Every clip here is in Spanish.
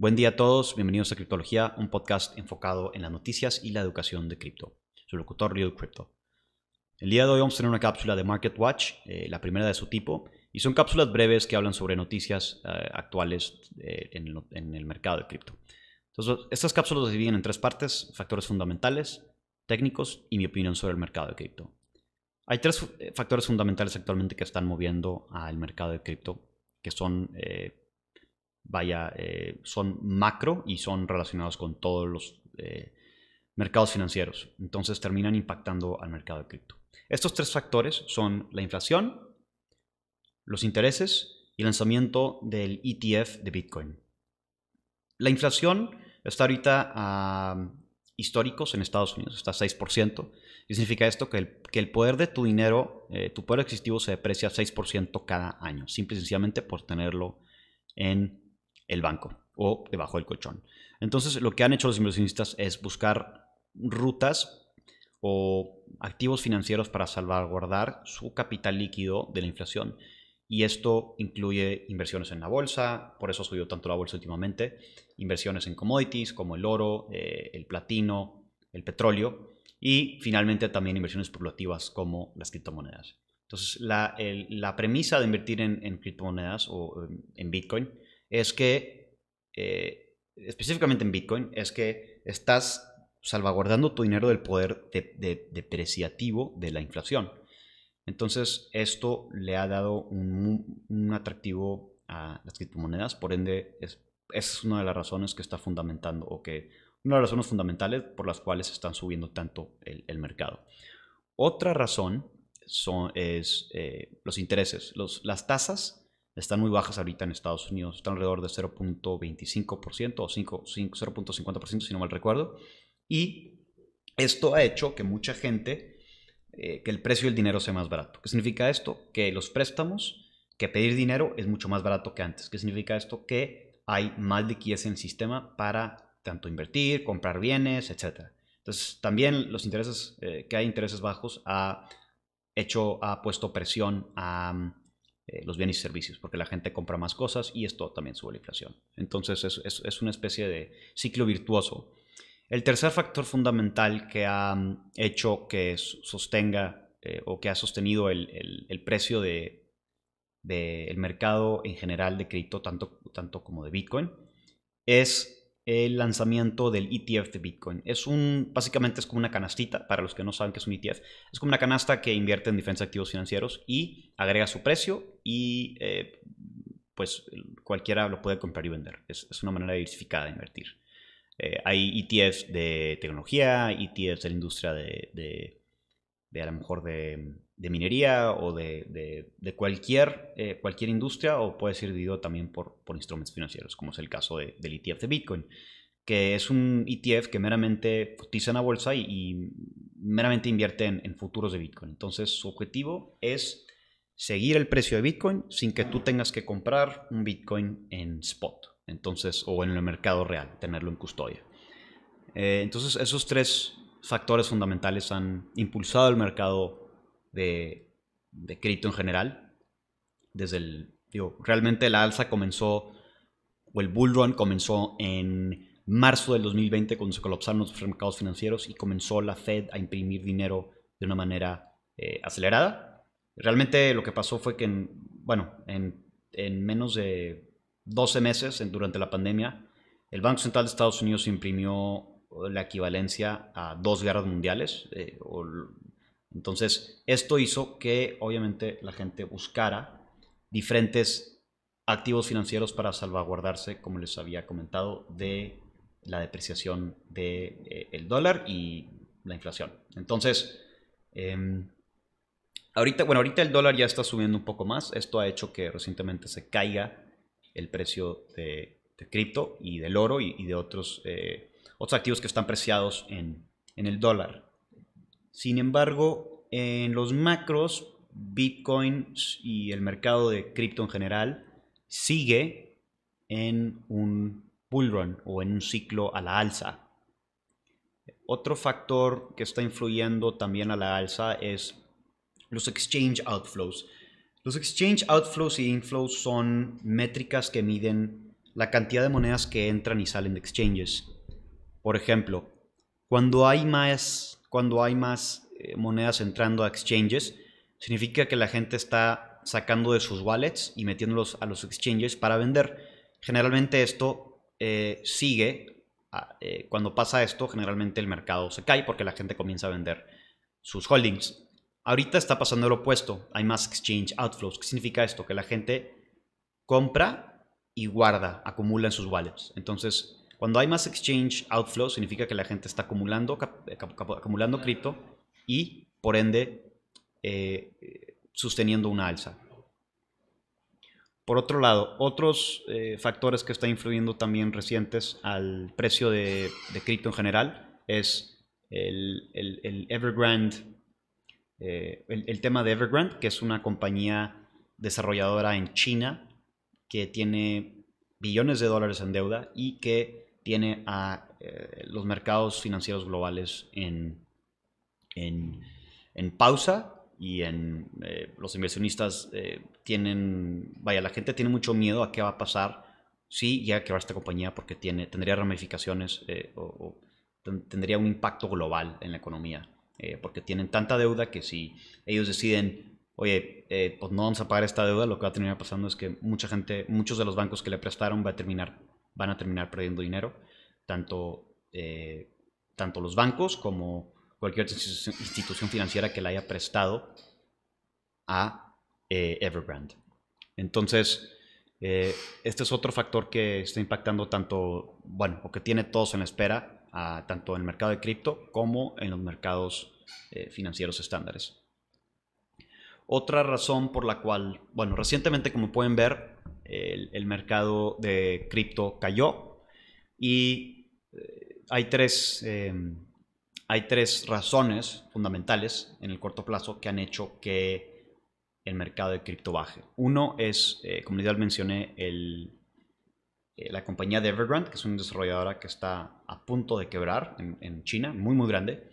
Buen día a todos, bienvenidos a Criptología, un podcast enfocado en las noticias y la educación de cripto. Soy locutor Real Crypto. El día de hoy vamos a tener una cápsula de Market Watch, eh, la primera de su tipo, y son cápsulas breves que hablan sobre noticias eh, actuales eh, en, en, el mercado de cripto. Entonces, estas cápsulas se dividen en tres partes, factores fundamentales, técnicos y mi opinión sobre el mercado de cripto. Hay tres factores fundamentales actualmente que están moviendo al mercado de cripto, que son vaya, eh, son macro y son relacionados con todos los eh, mercados financieros. Entonces terminan impactando al mercado de cripto. Estos tres factores son la inflación, los intereses y el lanzamiento del ETF de Bitcoin. La inflación está ahorita a históricos en Estados Unidos, está a 6%. Y significa esto que el, que el poder de tu dinero, eh, tu poder adquisitivo se deprecia 6% cada año, simple y sencillamente por tenerlo en el banco o debajo del colchón. Entonces, lo que han hecho los inversionistas es buscar rutas o activos financieros para salvaguardar su capital líquido de la inflación. Y esto incluye inversiones en la bolsa, por eso ha subido tanto la bolsa últimamente, inversiones en commodities como el oro, eh, el platino, el petróleo y finalmente también inversiones especulativas como las criptomonedas. Entonces, la, la premisa de invertir en, en criptomonedas o en Bitcoin es que, eh, específicamente en Bitcoin, es que estás salvaguardando tu dinero del poder depreciativo de, la inflación. Entonces, esto le ha dado un, atractivo a las criptomonedas, por ende, es, es, una de las razones que está fundamentando, o que una de las razones fundamentales por las cuales están subiendo tanto el, mercado. Otra razón son, es eh, los intereses. Los, las tasas están muy bajas ahorita en Estados Unidos, están alrededor de 0.25% o 0.50% si no mal recuerdo. Y esto ha hecho que mucha gente, eh, que el precio del dinero sea más barato. ¿Qué significa esto? Que los préstamos, que pedir dinero es mucho más barato que antes. ¿Qué significa esto? Que hay más liquidez en el sistema para tanto invertir, comprar bienes, etc. Entonces, también los intereses, eh, que hay intereses bajos, ha hecho, ha puesto presión a eh, los bienes y servicios, porque la gente compra más cosas y esto también sube la inflación. Entonces es, es, una especie de ciclo virtuoso. El tercer factor fundamental que ha mm, hecho que sostenga eh, o que ha sostenido el, el, precio del de, mercado en general de crédito, tanto, tanto como de Bitcoin, es el lanzamiento del ETF de Bitcoin. Es un, básicamente es como una canastita, para los que no saben qué es un ETF, es como una canasta que invierte en diferentes activos financieros y agrega su precio y eh, pues cualquiera lo puede comprar y vender. Es, una manera diversificada de invertir. Eh, hay ETFs de tecnología, ETFs de la industria de, de, a lo mejor de, minería o de, cualquier, eh, cualquier industria o puede ser dividido también por, por instrumentos financieros, como es el caso del ETF de Bitcoin, que es un ETF que meramente cotiza en la bolsa y, meramente invierte en, futuros de Bitcoin. Entonces su objetivo es seguir el precio de Bitcoin sin que tú tengas que comprar un Bitcoin en spot, entonces o en el mercado real, tenerlo en custodia. Eh, entonces esos tres factores fundamentales han impulsado el mercado de, crédito en general. Desde el, digo, realmente la alza comenzó, o el bull run comenzó en marzo del 2020 cuando se colapsaron los mercados financieros y comenzó la Fed a imprimir dinero de una manera eh, acelerada. Realmente lo que pasó fue que, en, bueno, en, en menos de 12 meses durante la pandemia, el Banco Central de Estados Unidos imprimió la equivalencia a dos guerras mundiales. Eh, entonces, esto hizo que obviamente la gente buscara diferentes activos financieros para salvaguardarse, como les había comentado, de la depreciación del de, eh, dólar y la inflación. Entonces, em, ahorita, bueno, ahorita el dólar ya está subiendo un poco más. Esto ha hecho que recientemente se caiga el precio de, cripto y del oro y, de otros eh, otros activos que están preciados en, el dólar. Sin embargo, en los macros, Bitcoin y el mercado de cripto en general sigue en un bull run o en un ciclo a la alza. Otro factor que está influyendo también a la alza es los exchange outflows. Los exchange outflows y inflows son métricas que miden la cantidad de monedas que entran y salen de exchanges. Por ejemplo, cuando hay más, cuando hay más eh, monedas entrando a exchanges, significa que la gente está sacando de sus wallets y metiéndolos a los exchanges para vender. Generalmente esto eh, sigue, ah, eh, cuando pasa esto, generalmente el mercado se cae porque la gente comienza a vender sus holdings. Ahorita está pasando lo opuesto, hay más exchange outflows. ¿Qué significa esto? Que la gente compra y guarda, acumula en sus wallets. Entonces, cuando hay más exchange outflows, significa que la gente está acumulando, acumulando cripto y, por ende, eh, sosteniendo una alza. Por otro lado, otros eh, factores que están influyendo también recientes al precio de, cripto en general es el, Evergrande, eh, el, tema de Evergrande, que es una compañía desarrolladora en China que tiene billones de dólares en deuda y que tiene a eh, los mercados financieros globales en, en, pausa y en, los inversionistas tienen, vaya, la gente tiene mucho miedo a qué va a pasar si llega a quebrar esta compañía porque tiene, tendría ramificaciones eh, o, tendría un impacto global en la economía. Eh, porque tienen tanta deuda que si ellos deciden, oye, eh, pues no vamos a pagar esta deuda, lo que va a terminar pasando es que mucha gente, muchos de los bancos que le prestaron va a terminar, van a terminar perdiendo dinero, tanto, tanto los bancos como cualquier institución financiera que le haya prestado a eh, Evergrande. Entonces, eh, este es otro factor que está impactando tanto, bueno, o que tiene todos en espera, tanto en el mercado de cripto como en los mercados eh, financieros estándares. Otra razón por la cual, bueno, recientemente como pueden ver, el, mercado de cripto cayó y hay tres, hay tres razones fundamentales en el corto plazo que han hecho que el mercado de cripto baje. Uno es, eh, como ya mencioné, eh, la compañía de Evergrande, que es una desarrolladora que está a punto de quebrar en, China, muy, muy grande.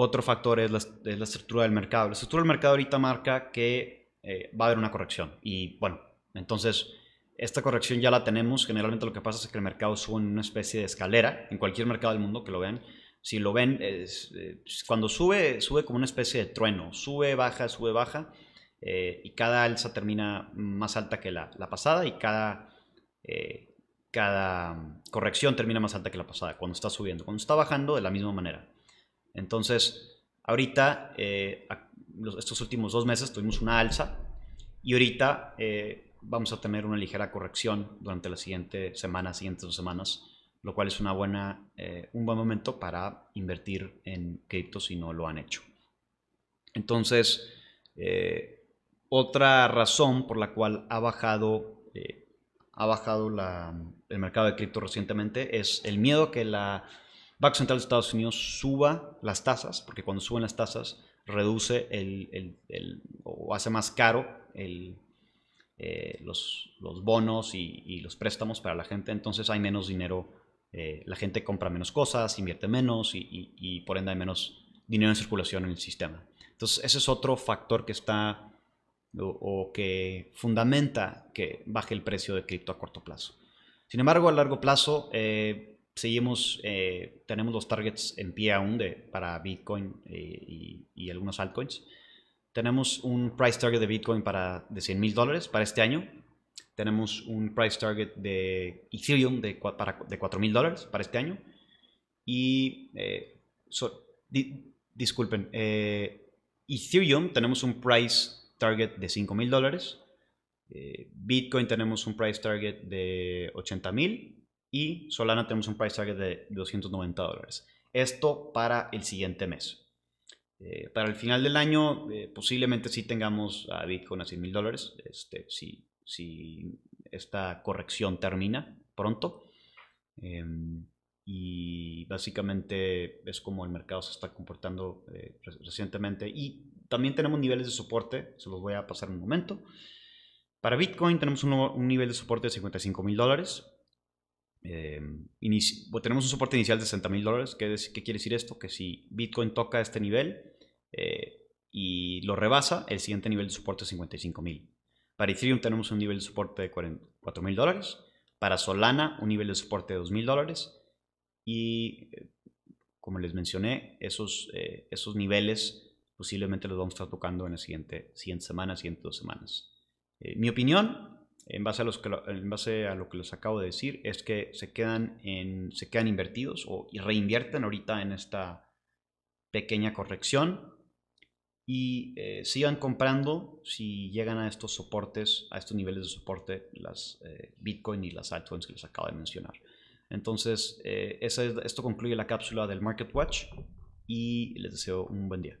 Otro factor es la, estructura del mercado. La estructura del mercado ahorita marca que eh, va a haber una corrección. Y bueno, entonces esta corrección ya la tenemos. Generalmente lo que pasa es que el mercado sube en una especie de escalera, en cualquier mercado del mundo que lo vean. Si lo ven, es, cuando sube, sube como una especie de trueno. Sube, baja, sube, baja eh, y cada alza termina más alta que la, pasada y cada, eh, cada corrección termina más alta que la pasada cuando está subiendo. Cuando está bajando, de la misma manera. Entonces, ahorita, eh, estos últimos dos meses tuvimos una alza y ahorita vamos a tener una ligera corrección durante las siguientes semanas, siguientes dos semanas, lo cual es una buena, un buen momento para invertir en cripto si no lo han hecho. Entonces, otra razón por la cual ha bajado, eh, ha bajado el mercado de cripto recientemente es el miedo que la Banco Central de Estados Unidos suba las tasas, porque cuando suben las tasas reduce el, o hace más caro eh, los, bonos y, los préstamos para la gente, entonces hay menos dinero, eh, la gente compra menos cosas, invierte menos y, y por ende hay menos dinero en circulación en el sistema. Entonces ese es otro factor que está o, que fundamenta que baje el precio de cripto a corto plazo. Sin embargo, a largo plazo, eh, seguimos, eh, tenemos los targets en pie aún de, para Bitcoin eh, y, algunos altcoins. Tenemos un price target de Bitcoin para, de 100 mil dólares para este año. Tenemos un price target de Ethereum de, para, de 4 mil dólares para este año. Y, disculpen, Ethereum tenemos un price target de 5 mil dólares. Eh, Bitcoin tenemos un price target de 80 mil y Solana tenemos un price target de 290 dólares. Esto para el siguiente mes. Eh, para el final del año eh, posiblemente sí tengamos a Bitcoin a 100 mil dólares, este, si, si, esta corrección termina pronto. Em, y básicamente es como el mercado se está comportando recientemente y también tenemos niveles de soporte, se los voy a pasar en un momento. Para Bitcoin tenemos un, nivel de soporte de 55 mil dólares. Eh, tenemos un soporte inicial de 60 mil dólares. ¿Qué, quiere decir esto? Que si Bitcoin toca este nivel eh, y lo rebasa, el siguiente nivel de soporte es 55 mil. Para Ethereum tenemos un nivel de soporte de 4 mil dólares. Para Solana, un nivel de soporte de 2.000 dólares. Y eh, como les mencioné, esos, eh, esos niveles posiblemente los vamos a estar tocando en la siguiente, siguiente semana, siguientes dos semanas. mi opinión, en base, a lo que les acabo de decir, es que se quedan, se quedan invertidos o reinvierten ahorita en esta pequeña corrección y eh, sigan comprando si llegan a estos soportes, a estos niveles de soporte, las eh, Bitcoin y las altcoins que les acabo de mencionar. Entonces, eh, esto concluye la cápsula del Market Watch y les deseo un buen día.